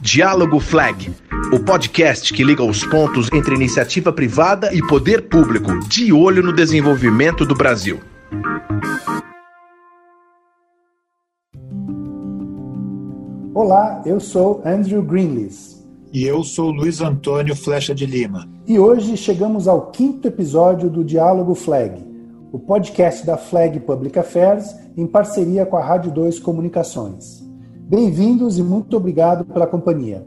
Diálogo Flag, o podcast que liga os pontos entre iniciativa privada e poder público, de olho no desenvolvimento do Brasil. Olá, eu sou Andrew Greenlees. E eu sou Luiz Antônio Flecha de Lima. E hoje chegamos ao quinto episódio do Diálogo Flag, o podcast da Flag Public Affairs em parceria com a Rádio 2 Comunicações. Bem-vindos e muito obrigado pela companhia.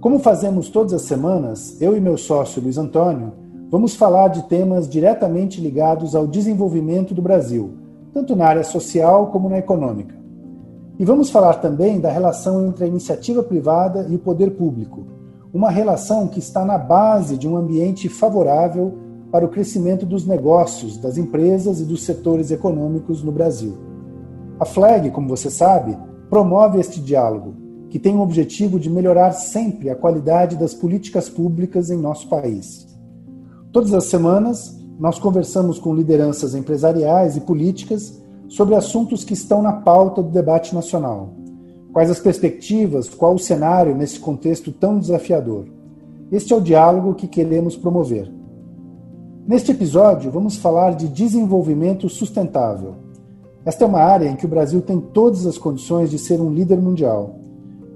Como fazemos todas as semanas, eu e meu sócio Luiz Antônio vamos falar de temas diretamente ligados ao desenvolvimento do Brasil, tanto na área social como na econômica. E vamos falar também da relação entre a iniciativa privada e o poder público, uma relação que está na base de um ambiente favorável para o crescimento dos negócios, das empresas e dos setores econômicos no Brasil. A FLAG, como você sabe, promove este diálogo, que tem o objetivo de melhorar sempre a qualidade das políticas públicas em nosso país. Todas as semanas, nós conversamos com lideranças empresariais e políticas sobre assuntos que estão na pauta do debate nacional. Quais as perspectivas, qual o cenário nesse contexto tão desafiador? Este é o diálogo que queremos promover. Neste episódio, vamos falar de desenvolvimento sustentável esta é uma área em que o Brasil tem todas as condições de ser um líder mundial.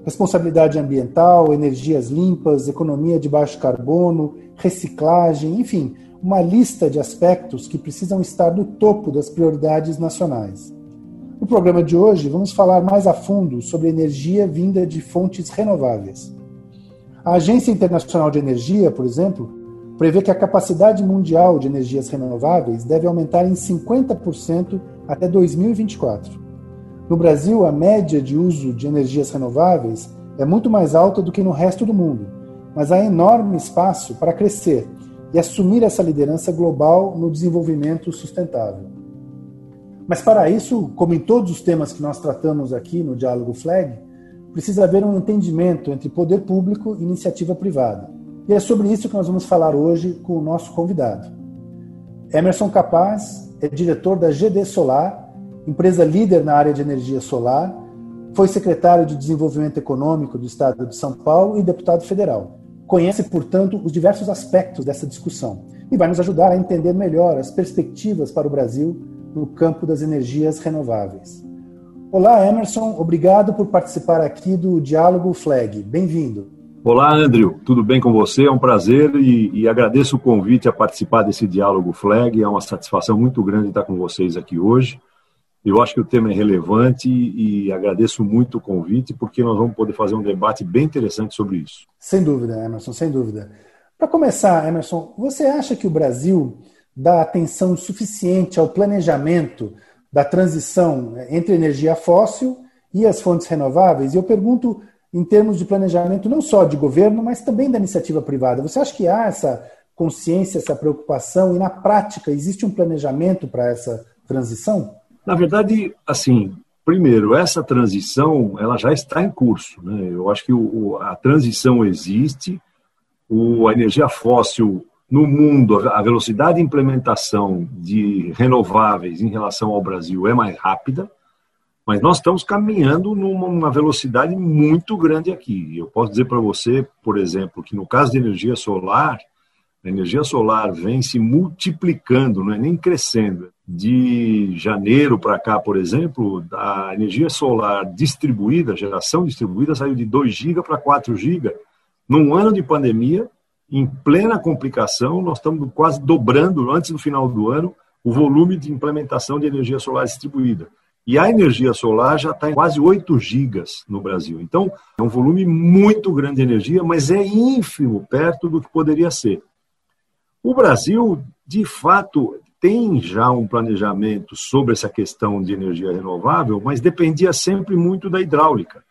Responsabilidade ambiental, energias limpas, economia de baixo carbono, reciclagem, enfim, uma lista de aspectos que precisam estar no topo das prioridades nacionais. No programa de hoje, vamos falar mais a fundo sobre energia vinda de fontes renováveis. A Agência Internacional de Energia, por exemplo, prevê que a capacidade mundial de energias renováveis deve aumentar em 50% até 2024. No Brasil, a média de uso de energias renováveis é muito mais alta do que no resto do mundo, mas há enorme espaço para crescer e assumir essa liderança global no desenvolvimento sustentável. Mas para isso, como em todos os temas que nós tratamos aqui no Diálogo Flag, precisa haver um entendimento entre poder público e iniciativa privada. E é sobre isso que nós vamos falar hoje com o nosso convidado. Emerson Capaz é diretor da GD Solar, empresa líder na área de energia solar, foi secretário de Desenvolvimento Econômico do Estado de São Paulo e deputado federal. Conhece, portanto, os diversos aspectos dessa discussão e vai nos ajudar a entender melhor as perspectivas para o Brasil no campo das energias renováveis. Olá, Emerson, obrigado por participar aqui do Diálogo Flag. Bem-vindo. Olá, Andrew, tudo bem com você? É um prazer e, e, agradeço o convite a participar desse diálogo Flag. É uma satisfação muito grande estar com vocês aqui hoje. Eu acho que o tema é relevante e, agradeço muito o convite, porque nós vamos poder fazer um debate bem interessante sobre isso. Sem dúvida, Emerson, sem dúvida. Para começar, Emerson, você acha que o Brasil dá atenção suficiente ao planejamento da transição entre energia fóssil e as fontes renováveis? E eu pergunto em termos de planejamento não só de governo, mas também da iniciativa privada. Você acha que há essa consciência, essa preocupação e na prática existe um planejamento para essa transição? Na verdade, assim, primeiro, essa transição ela já está em curso. Né? Eu acho que o, a transição existe, o, a energia fóssil no mundo, a velocidade de implementação de renováveis em relação ao Brasil é mais rápida. Mas nós estamos caminhando numa velocidade muito grande aqui. Eu posso dizer para você, por exemplo, que no caso de energia solar, a energia solar vem se multiplicando, não é nem crescendo. De janeiro para cá, por exemplo, a energia solar distribuída, geração distribuída, saiu de 2 GB para 4 GB. Num ano de pandemia, em plena complicação, nós estamos quase dobrando, antes do final do ano, o volume de implementação de energia solar distribuída. E a energia solar já está em quase 8 gigas no Brasil. Então, é um volume muito grande de energia, mas é ínfimo perto do que poderia ser. O Brasil, de fato, tem já um planejamento sobre essa questão de energia renovável, mas dependia sempre muito da hidráulica.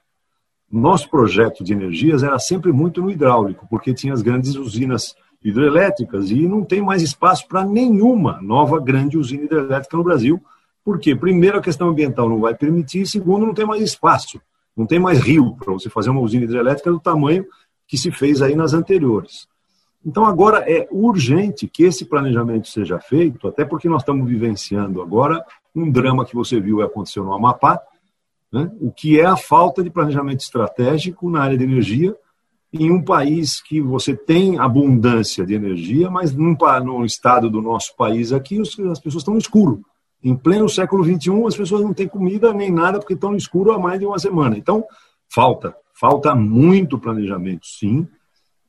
Nosso projeto de energias era sempre muito no hidráulico, porque tinha as grandes usinas hidrelétricas e não tem mais espaço para nenhuma nova grande usina hidrelétrica no Brasil, por quê? Primeiro, a questão ambiental não vai permitir, segundo, não tem mais espaço, não tem mais rio para você fazer uma usina hidrelétrica do tamanho que se fez aí nas anteriores. Então, agora é urgente que esse planejamento seja feito, até porque nós estamos vivenciando agora um drama que você viu aconteceu no Amapá, Né? O que é a falta de planejamento estratégico na área de energia em um país que você tem abundância de energia, mas num, no estado do nosso país aqui, as pessoas estão no escuro. Em pleno século XXI, as pessoas não têm comida nem nada porque estão no escuro há mais de uma semana. Então, falta, falta muito planejamento, sim.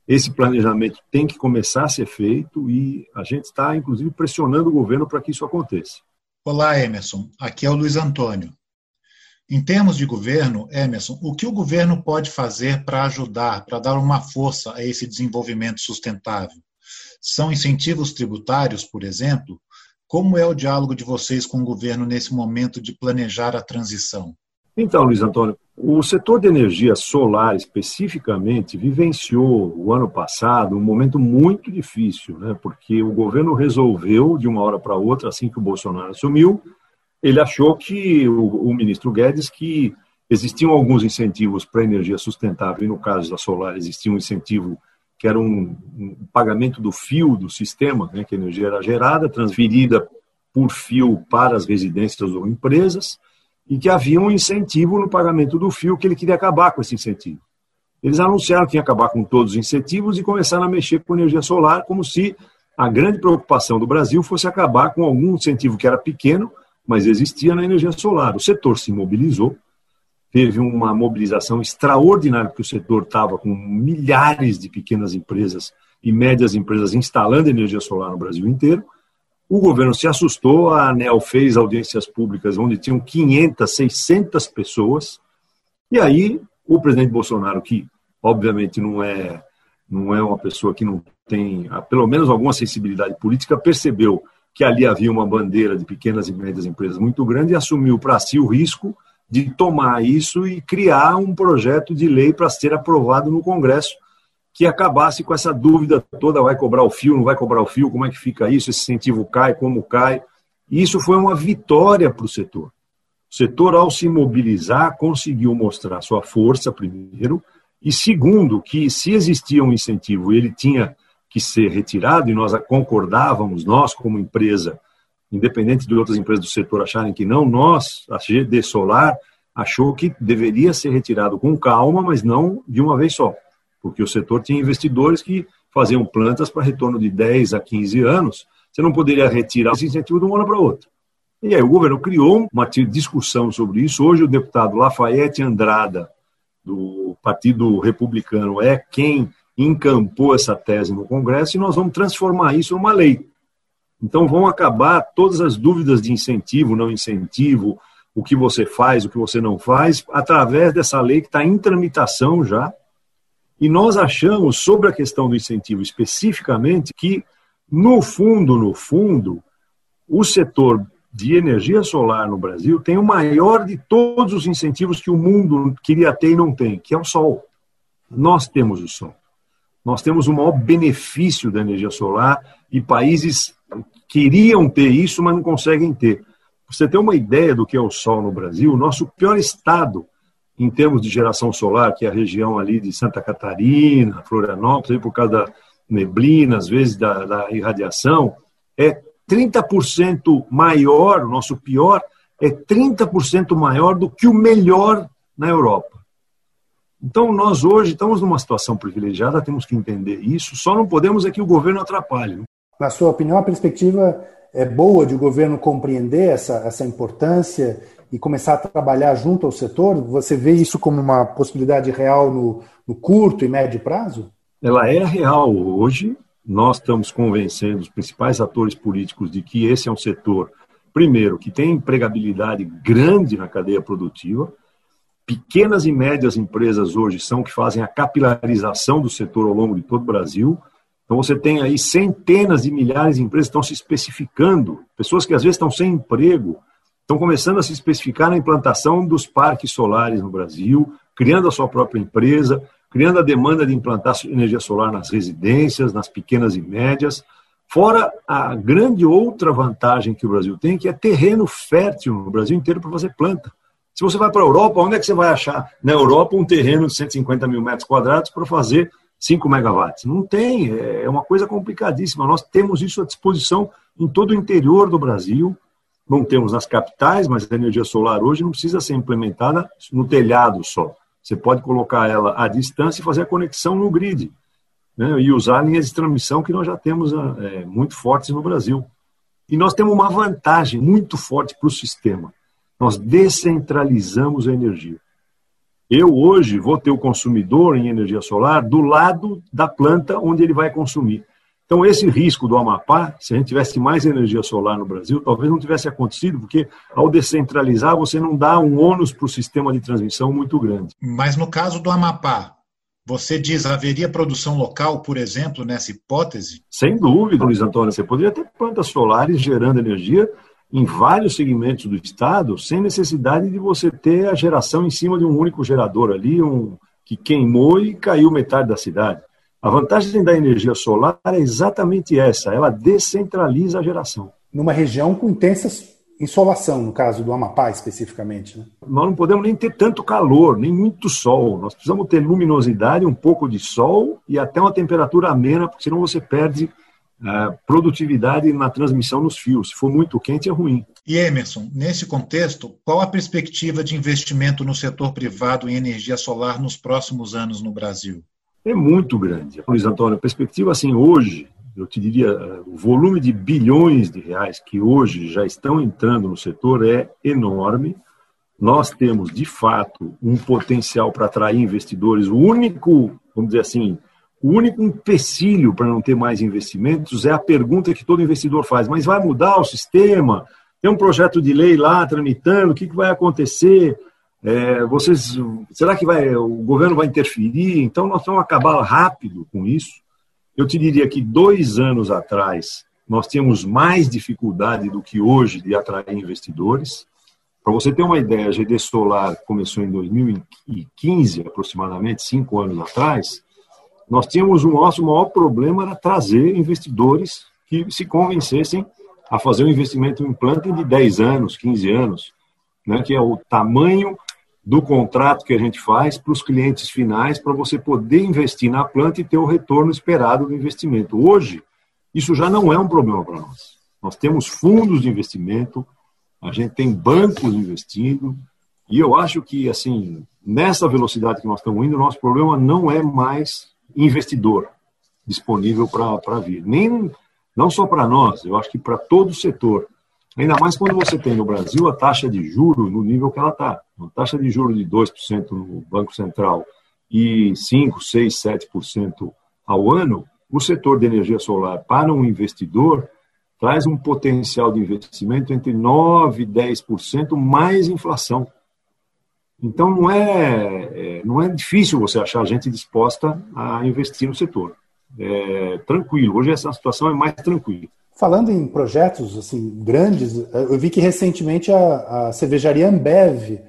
Esse planejamento tem que começar a ser feito e a gente está, inclusive, pressionando o governo para que isso aconteça. Olá, Emerson. Aqui é o Luiz Antônio. Em termos de governo, Emerson, o que o governo pode fazer para ajudar, para dar uma força a esse desenvolvimento sustentável? São incentivos tributários, por exemplo? Como é o diálogo de vocês com o governo nesse momento de planejar a transição? Então, Luiz Antônio, o setor de energia solar especificamente vivenciou o ano passado um momento muito difícil, né? porque o governo resolveu, de uma hora para outra, assim que o Bolsonaro assumiu, ele achou que o, o ministro Guedes que existiam alguns incentivos para energia sustentável, e no caso da solar existia um incentivo que era um, um pagamento do fio do sistema, né, que a energia era gerada, transferida por fio para as residências ou empresas, e que havia um incentivo no pagamento do fio que ele queria acabar com esse incentivo. Eles anunciaram que ia acabar com todos os incentivos e começaram a mexer com energia solar, como se a grande preocupação do Brasil fosse acabar com algum incentivo que era pequeno mas existia na energia solar. O setor se mobilizou, teve uma mobilização extraordinária, porque o setor estava com milhares de pequenas empresas e médias empresas instalando energia solar no Brasil inteiro. O governo se assustou, a ANEL fez audiências públicas onde tinham 500, 600 pessoas, e aí o presidente Bolsonaro, que obviamente não é, não é uma pessoa que não tem, pelo menos alguma sensibilidade política, percebeu que ali havia uma bandeira de pequenas e médias empresas muito grande e assumiu para si o risco de tomar isso e criar um projeto de lei para ser aprovado no Congresso que acabasse com essa dúvida toda, vai cobrar o fio, não vai cobrar o fio, como é que fica isso, esse incentivo cai, como cai. E isso foi uma vitória para o setor. O setor, ao se mobilizar, conseguiu mostrar sua força, primeiro, e segundo, que se existia um incentivo, ele tinha que ser retirado, e nós concordávamos, nós como empresa, independente de outras empresas do setor acharem que não, nós, a GD Solar, achou que deveria ser retirado com calma, mas não de uma vez só, porque o setor tinha investidores que faziam plantas para retorno de 10 a 15 anos, você não poderia retirar esse incentivo de uma hora para outra. E aí o governo criou uma discussão sobre isso. Hoje o deputado Lafayette Andrada, do Partido Republicano, é quem encampou essa tese no Congresso e nós vamos transformar isso numa lei. Então vão acabar todas as dúvidas de incentivo, não incentivo, o que você faz, o que você não faz, através dessa lei que está em tramitação já. E nós achamos, sobre a questão do incentivo especificamente, que, no fundo, no fundo, o setor de energia solar no Brasil tem o maior de todos os incentivos que o mundo queria ter e não tem, que é o sol. Nós temos o sol. Nós temos o maior benefício da energia solar e países queriam ter isso, mas não conseguem ter. Você ter uma ideia do que é o sol no Brasil, o nosso pior estado em termos de geração solar, que é a região ali de Santa Catarina, Florianópolis, por causa da neblina, às vezes da, da irradiação, é 30% maior, o nosso pior é 30% maior do que o melhor na Europa. Então, nós hoje estamos numa situação privilegiada, temos que entender isso, só não podemos é que o governo atrapalhe. Na sua opinião, a perspectiva é boa de o governo compreender essa, essa importância e começar a trabalhar junto ao setor? Você vê isso como uma possibilidade real no, no curto e médio prazo? Ela é real hoje. Nós estamos convencendo os principais atores políticos de que esse é um setor, primeiro, que tem empregabilidade grande na cadeia produtiva, pequenas e médias empresas hoje são que fazem a capilarização do setor ao longo de todo o Brasil. Então você tem aí centenas de milhares de empresas que estão se especificando, pessoas que às vezes estão sem emprego, estão começando a se especificar na implantação dos parques solares no Brasil, criando a sua própria empresa, criando a demanda de implantar energia solar nas residências, nas pequenas e médias. Fora a grande outra vantagem que o Brasil tem, que é terreno fértil no Brasil inteiro para fazer planta. Se você vai para a Europa, onde é que você vai achar na Europa um terreno de 150 mil metros quadrados para fazer 5 megawatts? Não tem, é uma coisa complicadíssima. Nós temos isso à disposição em todo o interior do Brasil. não temos nas capitais, mas a energia solar hoje não precisa ser implementada no telhado só. Você pode colocar ela à distância e fazer a conexão no grid. Né, e usar linhas de transmissão que nós já temos é, muito fortes no Brasil. E nós temos uma vantagem muito forte para o sistema. Nós descentralizamos a energia. Eu hoje vou ter o consumidor em energia solar do lado da planta onde ele vai consumir. Então, esse risco do Amapá, se a gente tivesse mais energia solar no Brasil, talvez não tivesse acontecido, porque ao descentralizar, você não dá um ônus para o sistema de transmissão muito grande. Mas no caso do Amapá, você diz, haveria produção local, por exemplo, nessa hipótese? Sem dúvida, Luiz Antônio. Você poderia ter plantas solares gerando energia em vários segmentos do estado, sem necessidade de você ter a geração em cima de um único gerador ali, um que queimou e caiu metade da cidade. A vantagem da energia solar é exatamente essa, ela descentraliza a geração. Numa região com intensas insolação, no caso do Amapá especificamente. Né? Nós não podemos nem ter tanto calor, nem muito sol. Nós precisamos ter luminosidade, um pouco de sol e até uma temperatura amena, porque senão você perde uh, produtividade na transmissão nos fios. Se for muito quente, é ruim. E Emerson, nesse contexto, qual a perspectiva de investimento no setor privado em energia solar nos próximos anos no Brasil? É muito grande. Luiz Antônio, a perspectiva assim hoje eu te diria, o volume de bilhões de reais que hoje já estão entrando no setor é enorme. Nós temos, de fato, um potencial para atrair investidores. O único, vamos dizer assim, o único empecilho para não ter mais investimentos é a pergunta que todo investidor faz: mas vai mudar o sistema? Tem um projeto de lei lá tramitando, o que, que vai acontecer? É, vocês, será que vai, o governo vai interferir? Então, nós vamos acabar rápido com isso. Eu te diria que dois anos atrás nós tínhamos mais dificuldade do que hoje de atrair investidores. Para você ter uma ideia, a GD Solar começou em 2015, aproximadamente cinco anos atrás. Nós tínhamos o nosso maior problema era trazer investidores que se convencessem a fazer um investimento em planta de 10 anos, 15 anos, né, que é o tamanho do contrato que a gente faz para os clientes finais, para você poder investir na planta e ter o retorno esperado do investimento. Hoje, isso já não é um problema para nós. Nós temos fundos de investimento, a gente tem bancos investindo, e eu acho que, assim, nessa velocidade que nós estamos indo, o nosso problema não é mais investidor disponível para vir. Nem, não só para nós, eu acho que para todo o setor. Ainda mais quando você tem no Brasil a taxa de juro no nível que ela está. Uma taxa de juro de 2% no Banco Central e 5, 6, 7% ao ano, o setor de energia solar para um investidor traz um potencial de investimento entre 9 e 10% mais inflação. Então não é, é, não é difícil você achar gente disposta a investir no setor. É tranquilo. Hoje essa situação é mais tranquila. Falando em projetos assim grandes, eu vi que recentemente a, a cervejaria Ambev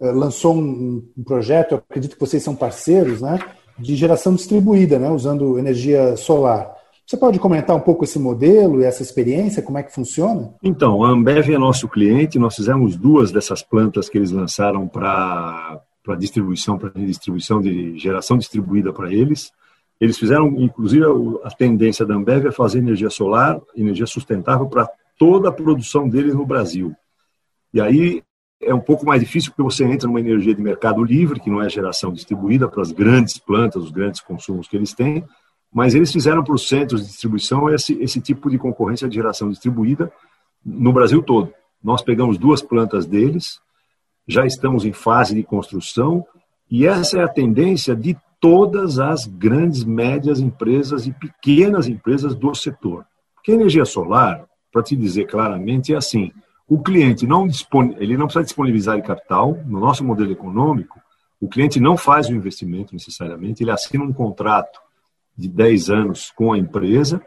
eh, lançou um, um, projeto, eu acredito que vocês são parceiros, né, de geração distribuída, né, usando energia solar. Você pode comentar um pouco esse modelo e essa experiência, como é que funciona? Então, a Ambev é nosso cliente, nós fizemos duas dessas plantas que eles lançaram para para distribuição, para distribuição de geração distribuída para eles. Eles fizeram, inclusive, a tendência da Ambev é fazer energia solar, energia sustentável para toda a produção deles no Brasil. E aí é um pouco mais difícil porque você entra numa energia de mercado livre, que não é geração distribuída para as grandes plantas, os grandes consumos que eles têm, mas eles fizeram para os centros de distribuição esse, esse tipo de concorrência de geração distribuída no Brasil todo. Nós pegamos duas plantas deles, já estamos em fase de construção, e essa é a tendência de todas as grandes, médias empresas e pequenas empresas do setor. Porque a energia solar, para te dizer claramente, é assim: o cliente não dispone, ele não precisa disponibilizar capital. No nosso modelo econômico, o cliente não faz o investimento necessariamente, ele assina um contrato de 10 anos com a empresa,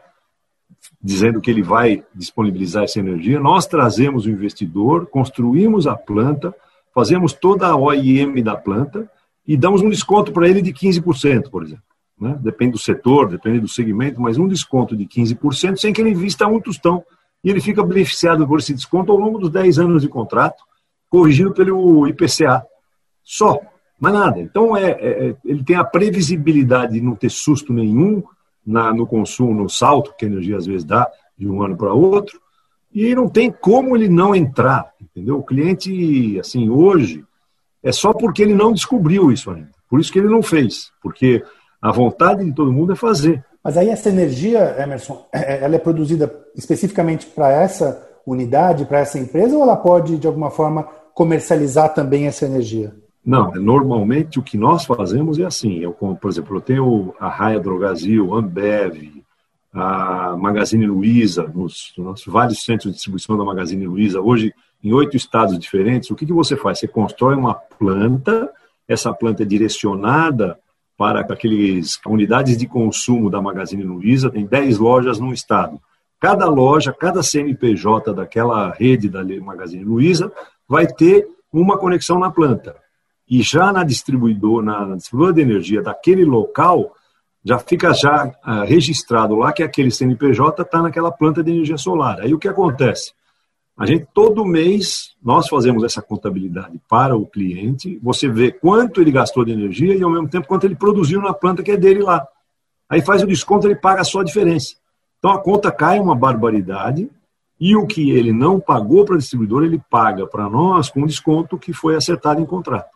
dizendo que ele vai disponibilizar essa energia. Nós trazemos o investidor, construímos a planta, fazemos toda a OIM da planta e damos um desconto para ele de 15%, por exemplo. Né? Depende do setor, depende do segmento, mas um desconto de 15% sem que ele invista um tostão. E ele fica beneficiado por esse desconto ao longo dos 10 anos de contrato, corrigido pelo IPCA. Só, mais nada. Então, é, é, é, ele tem a previsibilidade de não ter susto nenhum na, no consumo, no salto que a energia às vezes dá de um ano para outro, E não tem como ele não entrar, entendeu? O cliente, assim, hoje, é só porque ele não descobriu isso ainda. Por isso que ele não fez, porque a vontade de todo mundo é fazer. Mas aí essa energia, Emerson, é, é, ela é produzida especificamente para essa unidade, para essa empresa, ou ela pode, de alguma forma, comercializar também essa energia? Não, normalmente o que nós fazemos é assim. Eu, por exemplo, eu tenho a Raia Drogazil, Ambev, a Magazine Luiza, nos, nos, vários centros de distribuição da Magazine Luiza, hoje em oito estados diferentes. O que, que você faz? Você constrói uma planta, essa planta é direcionada para aqueles unidades de consumo da Magazine Luiza, tem 10 lojas no estado. Cada loja, cada CNPJ daquela rede da Magazine Luiza vai ter uma conexão na planta. E já na distribuidora, na distribuidora de energia daquele local, já fica já uh, registrado lá que aquele CNPJ está naquela planta de energia solar. Aí o que acontece? A gente, todo mês, nós fazemos essa contabilidade para o cliente, você vê quanto ele gastou de energia e, ao mesmo tempo, quanto ele produziu na planta que é dele lá. Aí faz o desconto, ele paga só a diferença. Então, a conta cai uma barbaridade e o que ele não pagou para a distribuidora, ele paga para nós com desconto que foi acertado em contrato.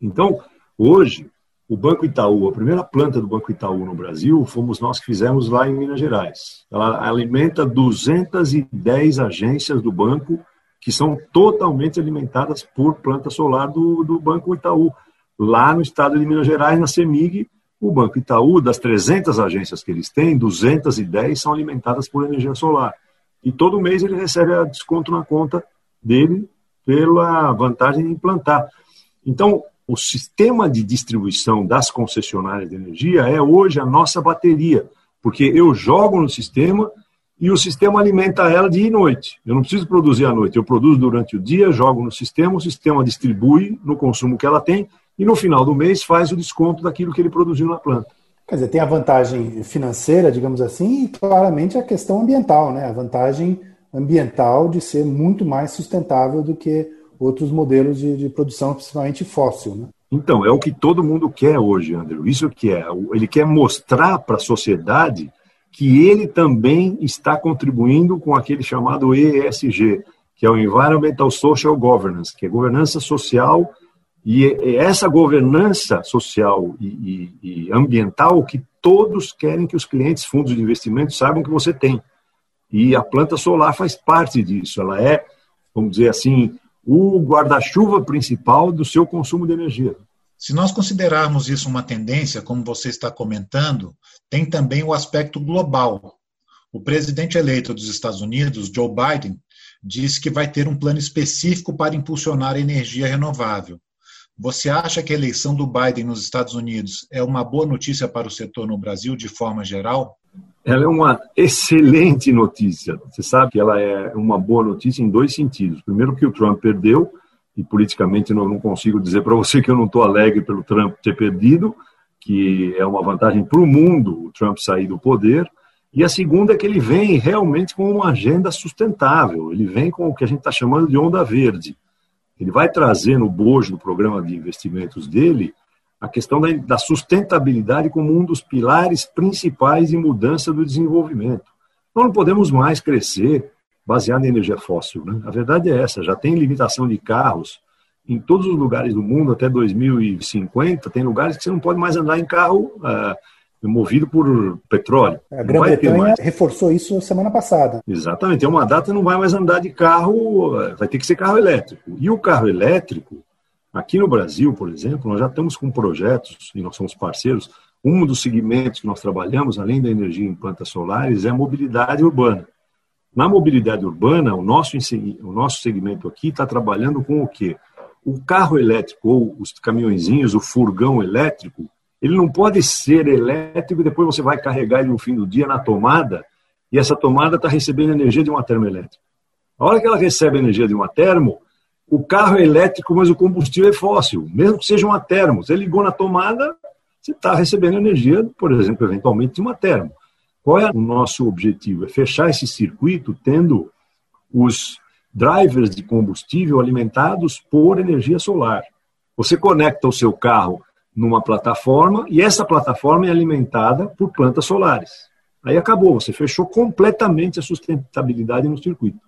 Então, hoje, o Banco Itaú, a primeira planta do Banco Itaú no Brasil, fomos nós que fizemos lá em Minas Gerais. Ela alimenta 210 agências do banco que são totalmente alimentadas por planta solar do, do Banco Itaú. Lá no estado de Minas Gerais, na CEMIG, o Banco Itaú, das 300 agências que eles têm, 210 são alimentadas por energia solar. E todo mês ele recebe desconto na conta dele pela vantagem de implantar. Então, o sistema de distribuição das concessionárias de energia é hoje a nossa bateria, porque eu jogo no sistema e o sistema alimenta ela dia e noite. Eu não preciso produzir à noite, eu produzo durante o dia, jogo no sistema, o sistema distribui no consumo que ela tem e no final do mês faz o desconto daquilo que ele produziu na planta. Quer dizer, tem a vantagem financeira, digamos assim, e claramente a questão ambiental, né? A vantagem ambiental de ser muito mais sustentável do que outros modelos de, de produção, principalmente fóssil. Né? Então, é o que todo mundo quer hoje, André. Isso que é. Ele quer mostrar para a sociedade que ele também está contribuindo com aquele chamado ESG, que é o Environmental Social Governance, que é governança social e essa governança social e, e, e, ambiental que todos querem que os clientes, fundos de investimento saibam que você tem. E a planta solar faz parte disso. Ela é, vamos dizer assim, o guarda-chuva principal do seu consumo de energia. Se nós considerarmos isso uma tendência, como você está comentando, tem também o aspecto global. O presidente eleito dos Estados Unidos, Joe Biden, disse que vai ter um plano específico para impulsionar a energia renovável. Você acha que a eleição do Biden nos Estados Unidos é uma boa notícia para o setor no Brasil, de forma geral? Ela é uma excelente notícia. Você sabe que ela é uma boa notícia em dois sentidos. Primeiro, que o Trump perdeu, e politicamente não, não consigo dizer para você que eu não estou alegre pelo Trump ter perdido, que é uma vantagem para o mundo o Trump sair do poder. E a segunda é que ele vem realmente com uma agenda sustentável, ele vem com o que a gente está chamando de onda verde. Ele vai trazer no bojo do programa de investimentos dele a questão da, da sustentabilidade como um dos pilares principais de mudança do desenvolvimento. Nós não podemos mais crescer baseado em energia fóssil. Né? A verdade é essa: já tem limitação de carros em todos os lugares do mundo até 2050. Tem lugares que você não pode mais andar em carro uh, movido por petróleo. A Grã-Bretanha reforçou isso semana passada. Exatamente. Tem uma data não vai mais andar de carro, vai ter que ser carro elétrico. E o carro elétrico Aqui no Brasil, por exemplo, nós já estamos com projetos, e nós somos parceiros, um dos segmentos que nós trabalhamos, além da energia em plantas solares, é a mobilidade urbana. Na mobilidade urbana, o nosso, o nosso segmento aqui está trabalhando com o quê? O carro elétrico ou os caminhõezinhos, o furgão elétrico, ele não pode ser elétrico e depois você vai carregar ele no fim do dia na tomada e essa tomada está recebendo energia de uma termoelétrica. A hora que ela recebe energia de uma termo, o carro é elétrico, mas o combustível é fóssil, mesmo que seja uma termo. Você ligou na tomada, você está recebendo energia, por exemplo, eventualmente de uma termo. Qual é o nosso objetivo? É fechar esse circuito tendo os drivers de combustível alimentados por energia solar. Você conecta o seu carro numa plataforma e essa plataforma é alimentada por plantas solares. Aí acabou, você fechou completamente a sustentabilidade no circuito.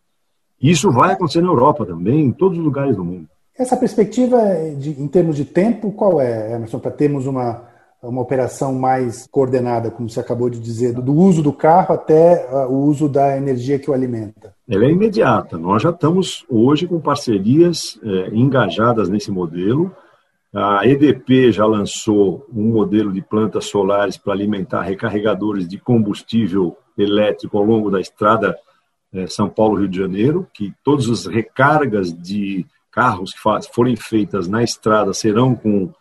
Isso vai acontecer na Europa também, em todos os lugares do mundo. Essa perspectiva, de, em termos de tempo, qual é, Emerson, para termos uma, uma operação mais coordenada, como você acabou de dizer, do uso do carro até uh, o uso da energia que o alimenta? Ela é imediata. Nós já estamos hoje com parcerias eh, engajadas nesse modelo. A EDP já lançou um modelo de plantas solares para alimentar recarregadores de combustível elétrico ao longo da estrada eh, São Paulo-Rio de Janeiro, que todas as recargas de carros que forem feitas na estrada serão com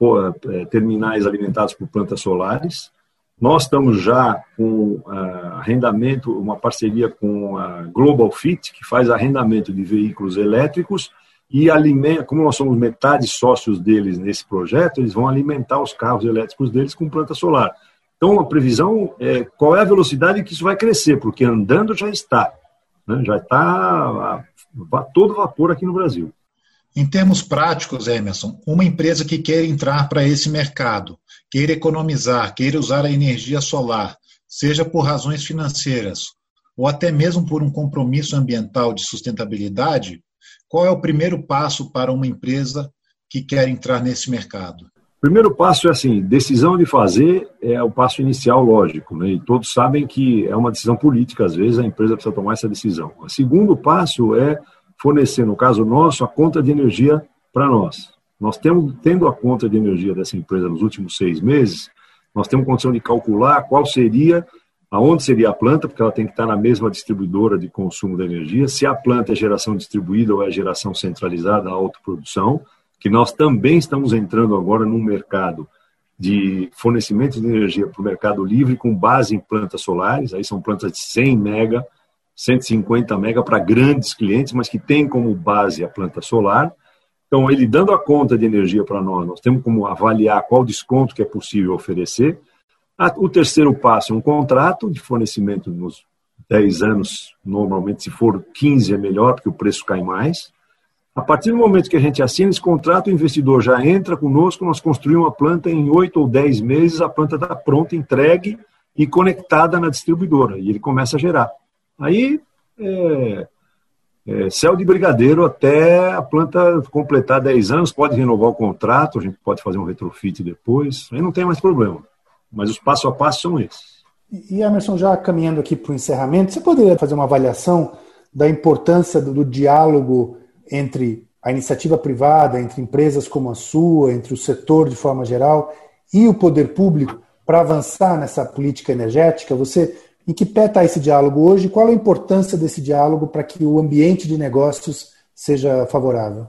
eh, terminais alimentados por plantas solares. Nós estamos já com uh, arrendamento, uma parceria com a Global Fit, que faz arrendamento de veículos elétricos e alimenta, como nós somos metade sócios deles nesse projeto, eles vão alimentar os carros elétricos deles com planta solar. Então, a previsão é qual é a velocidade que isso vai crescer, porque andando já está, né? já está a, todo vapor aqui no Brasil. Em termos práticos, Emerson, uma empresa que quer entrar para esse mercado, queira economizar, queira usar a energia solar, seja por razões financeiras ou até mesmo por um compromisso ambiental de sustentabilidade, qual é o primeiro passo para uma empresa que quer entrar nesse mercado? Primeiro passo é assim, decisão de fazer é o passo inicial, lógico, né? e todos sabem que é uma decisão política, às vezes a empresa precisa tomar essa decisão. O segundo passo é fornecer, no caso nosso, a conta de energia para nós. Nós temos, tendo a conta de energia dessa empresa nos últimos seis meses, nós temos condição de calcular qual seria, aonde seria a planta, porque ela tem que estar na mesma distribuidora de consumo de energia, se a planta é geração distribuída ou é geração centralizada, autoprodução, que nós também estamos entrando agora num mercado de fornecimento de energia para o mercado livre com base em plantas solares, aí são plantas de 100 mega, 150 mega para grandes clientes, mas que tem como base a planta solar. Então, ele dando a conta de energia para nós, nós temos como avaliar qual desconto que é possível oferecer. O terceiro passo é um contrato de fornecimento nos 10 anos, normalmente se for 15 é melhor, porque o preço cai mais. A partir do momento que a gente assina esse contrato, o investidor já entra conosco, nós construímos uma planta em 8 ou 10 meses, a planta está pronta, entregue e conectada na distribuidora, e ele começa a gerar. Aí, é, é, céu de brigadeiro até a planta completar 10 anos, pode renovar o contrato, a gente pode fazer um retrofit depois, aí não tem mais problema. Mas os passo a passo são esses. E Emerson, já caminhando aqui para o encerramento, você poderia fazer uma avaliação da importância do, do diálogo entre a iniciativa privada, entre empresas como a sua, entre o setor de forma geral e o poder público para avançar nessa política energética? Você em que pé está esse diálogo hoje? Qual a importância desse diálogo para que o ambiente de negócios seja favorável?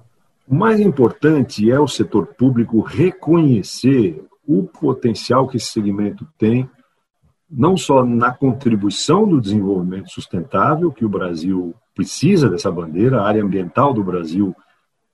O mais importante é o setor público reconhecer o potencial que esse segmento tem, não só na contribuição do desenvolvimento sustentável, que o Brasil precisa dessa bandeira, a área ambiental do Brasil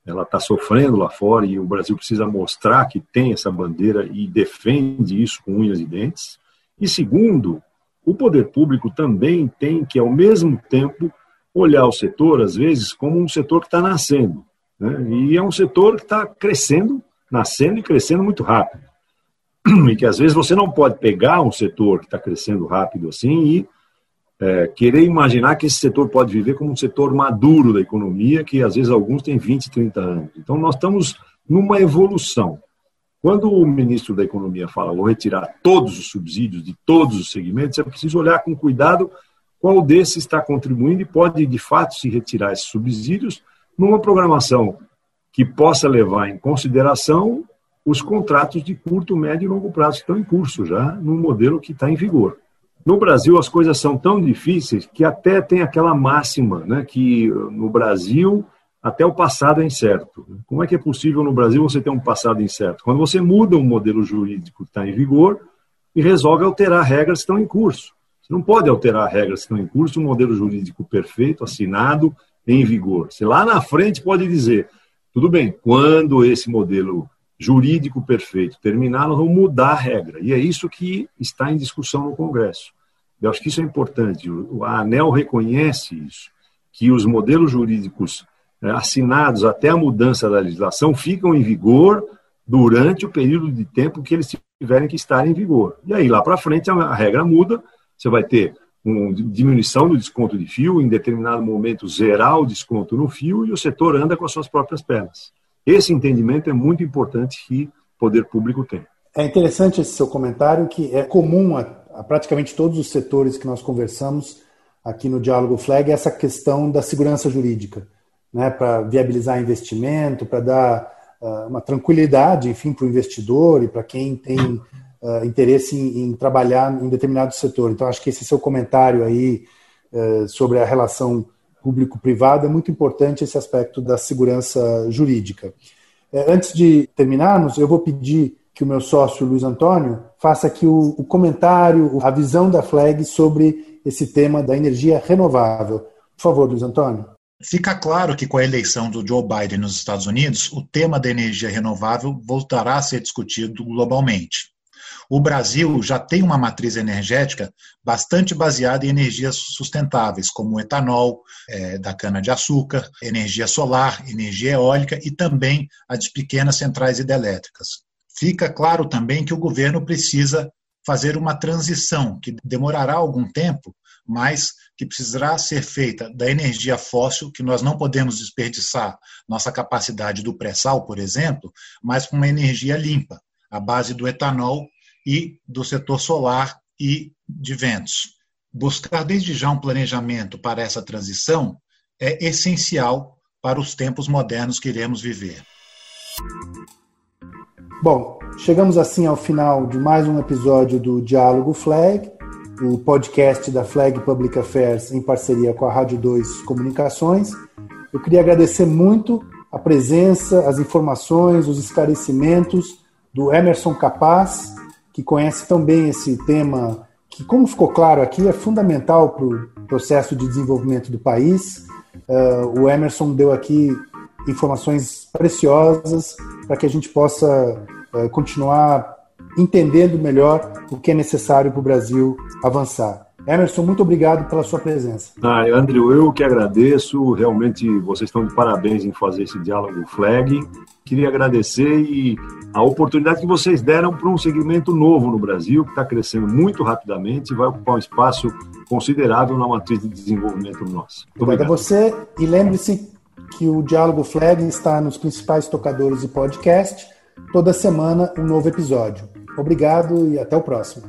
ela está sofrendo lá fora e o Brasil precisa mostrar que tem essa bandeira e defende isso com unhas e dentes. E segundo, o poder público também tem que, ao mesmo tempo, olhar o setor, às vezes, como um setor que está nascendo. Né? E é um setor que está crescendo, nascendo e crescendo muito rápido. E que, às vezes, você não pode pegar um setor que está crescendo rápido assim e é, querer imaginar que esse setor pode viver como um setor maduro da economia, que, às vezes, alguns têm 20, 30 anos. Então, nós estamos numa evolução. Quando o ministro da Economia fala, vou retirar todos os subsídios de todos os segmentos, é preciso olhar com cuidado qual desses está contribuindo e pode, de fato, se retirar esses subsídios numa programação que possa levar em consideração os contratos de curto, médio e longo prazo que estão em curso já no modelo que está em vigor. No Brasil, as coisas são tão difíceis que até tem aquela máxima, né, que no Brasil até o passado é incerto. Como é que é possível no Brasil você ter um passado incerto? Quando você muda um modelo jurídico que está em vigor e resolve alterar regras que estão em curso. Você não pode alterar regras que estão em curso, um modelo jurídico perfeito, assinado, em vigor. Você lá na frente pode dizer, tudo bem, quando esse modelo jurídico perfeito terminar, nós vamos mudar a regra. E é isso que está em discussão no Congresso. Eu acho que isso é importante. A ANEL reconhece isso, que os modelos jurídicos é, assinados até a mudança da legislação ficam em vigor durante o período de tempo que eles tiverem que estar em vigor. E aí, lá para frente, a regra muda, você vai ter uma diminuição do desconto de fio, em determinado momento zerar o desconto no fio e o setor anda com as suas próprias pernas. Esse entendimento é muito importante que o poder público tem. É interessante esse seu comentário, que é comum a, a praticamente todos os setores que nós conversamos aqui no Diálogo Flag, essa questão da segurança jurídica, né, para viabilizar investimento, para dar uh, uma tranquilidade, enfim, para o investidor e para quem tem uh, interesse em, em, trabalhar em determinado setor. Então, acho que esse seu comentário aí uh, sobre a relação público-privada é muito importante esse aspecto da segurança jurídica. Uh, antes de terminarmos, eu vou pedir que o meu sócio Luiz Antônio faça aqui o, o comentário, a visão da FLEG sobre esse tema da energia renovável. Por favor, Luiz Antônio. Fica claro que com a eleição do Joe Biden nos Estados Unidos, o tema da energia renovável voltará a ser discutido globalmente. O Brasil já tem uma matriz energética bastante baseada em energias sustentáveis, como o etanol, é, da cana-de-açúcar, energia solar, energia eólica e também as pequenas centrais hidrelétricas. Fica claro também que o governo precisa fazer uma transição, que demorará algum tempo, mas que precisará ser feita da energia fóssil, que nós não podemos desperdiçar nossa capacidade do pré-sal, por exemplo, mas com uma energia limpa, à base do etanol e do setor solar e de ventos. Buscar desde já um planejamento para essa transição é essencial para os tempos modernos que iremos viver. Bom, chegamos assim ao final de mais um episódio do Diálogo Flag, o podcast da Flag Public Affairs em parceria com a Rádio 2 Comunicações. Eu queria agradecer muito a presença, as informações, os esclarecimentos do Emerson Capaz, que conhece tão bem esse tema, que, como ficou claro aqui, é fundamental para o processo de desenvolvimento do país. Uh, o Emerson deu aqui informações preciosas para que a gente possa uh, continuar entendendo melhor o que é necessário para o Brasil avançar. Emerson, muito obrigado pela sua presença. Ah, Andrew, eu que agradeço. Realmente vocês estão de parabéns em fazer esse diálogo flag. Queria agradecer e a oportunidade que vocês deram para um segmento novo no Brasil, que está crescendo muito rapidamente e vai ocupar um espaço considerável na matriz de desenvolvimento nosso. Muito obrigado a você e lembre-se que o Diálogo Flag está nos principais tocadores de podcast. Toda semana um novo episódio. Obrigado e até o próximo.